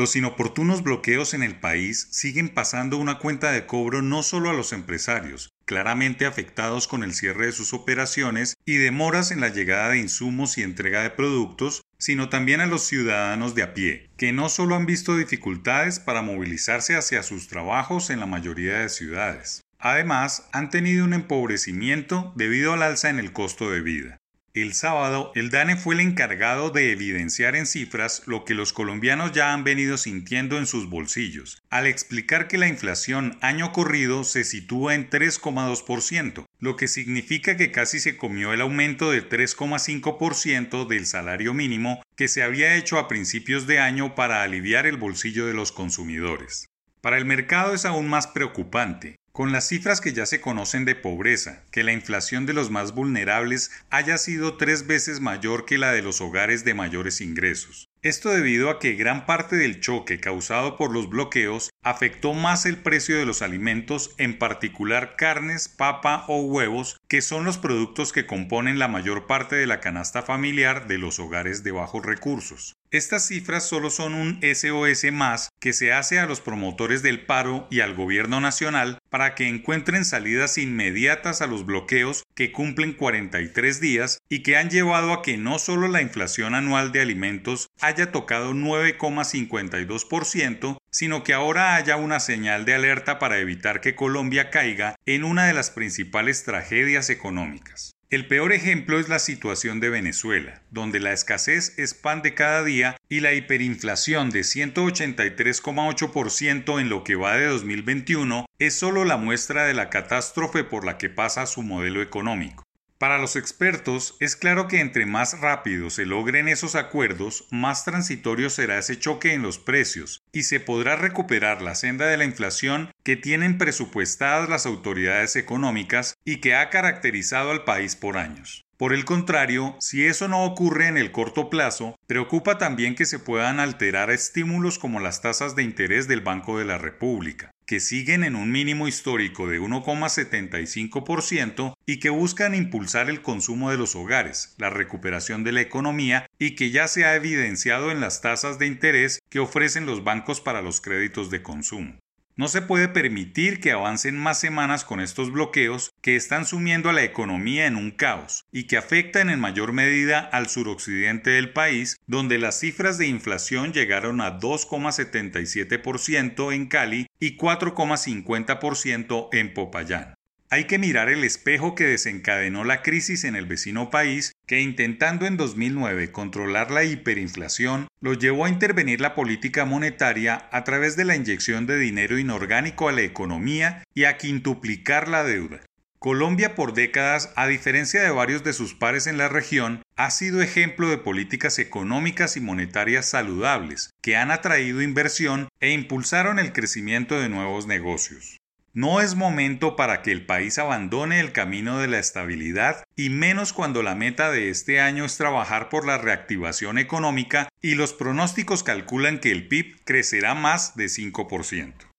Los inoportunos bloqueos en el país siguen pasando una cuenta de cobro no solo a los empresarios, claramente afectados con el cierre de sus operaciones y demoras en la llegada de insumos y entrega de productos, sino también a los ciudadanos de a pie, que no solo han visto dificultades para movilizarse hacia sus trabajos en la mayoría de ciudades. Además, han tenido un empobrecimiento debido al alza en el costo de vida. El sábado, el DANE fue el encargado de evidenciar en cifras lo que los colombianos ya han venido sintiendo en sus bolsillos, al explicar que la inflación año corrido se sitúa en 3,2%, lo que significa que casi se comió el aumento de 3,5% del salario mínimo que se había hecho a principios de año para aliviar el bolsillo de los consumidores. Para el mercado es aún más preocupante, con las cifras que ya se conocen de pobreza, que la inflación de los más vulnerables haya sido tres veces mayor que la de los hogares de mayores ingresos. Esto debido a que gran parte del choque causado por los bloqueos afectó más el precio de los alimentos, en particular carnes, papa o huevos, que son los productos que componen la mayor parte de la canasta familiar de los hogares de bajos recursos. Estas cifras solo son un SOS más que se hace a los promotores del paro y al gobierno nacional para que encuentren salidas inmediatas a los bloqueos que cumplen 43 días y que han llevado a que no solo la inflación anual de alimentos haya tocado 9,52%, sino que ahora haya una señal de alerta para evitar que Colombia caiga en una de las principales tragedias económicas. El peor ejemplo es la situación de Venezuela, donde la escasez es pan de cada día y la hiperinflación de 183,8% en lo que va de 2021 es solo la muestra de la catástrofe por la que pasa su modelo económico. Para los expertos, es claro que entre más rápido se logren esos acuerdos, más transitorio será ese choque en los precios y se podrá recuperar la senda de la inflación que tienen presupuestadas las autoridades económicas y que ha caracterizado al país por años. Por el contrario, si eso no ocurre en el corto plazo, preocupa también que se puedan alterar estímulos como las tasas de interés del Banco de la República, que siguen en un mínimo histórico de 1,75% y que buscan impulsar el consumo de los hogares, la recuperación de la economía y que ya se ha evidenciado en las tasas de interés que ofrecen los bancos para los créditos de consumo. No se puede permitir que avancen más semanas con estos bloqueos que están sumiendo a la economía en un caos y que afectan en mayor medida al suroccidente del país, donde las cifras de inflación llegaron a 2,77% en Cali y 4,50% en Popayán. Hay que mirar el espejo que desencadenó la crisis en el vecino país que intentando en 2009 controlar la hiperinflación, lo llevó a intervenir la política monetaria a través de la inyección de dinero inorgánico a la economía y a quintuplicar la deuda. Colombia por décadas, a diferencia de varios de sus pares en la región, ha sido ejemplo de políticas económicas y monetarias saludables, que han atraído inversión e impulsaron el crecimiento de nuevos negocios. No es momento para que el país abandone el camino de la estabilidad y menos cuando la meta de este año es trabajar por la reactivación económica y los pronósticos calculan que el PIB crecerá más de 5%.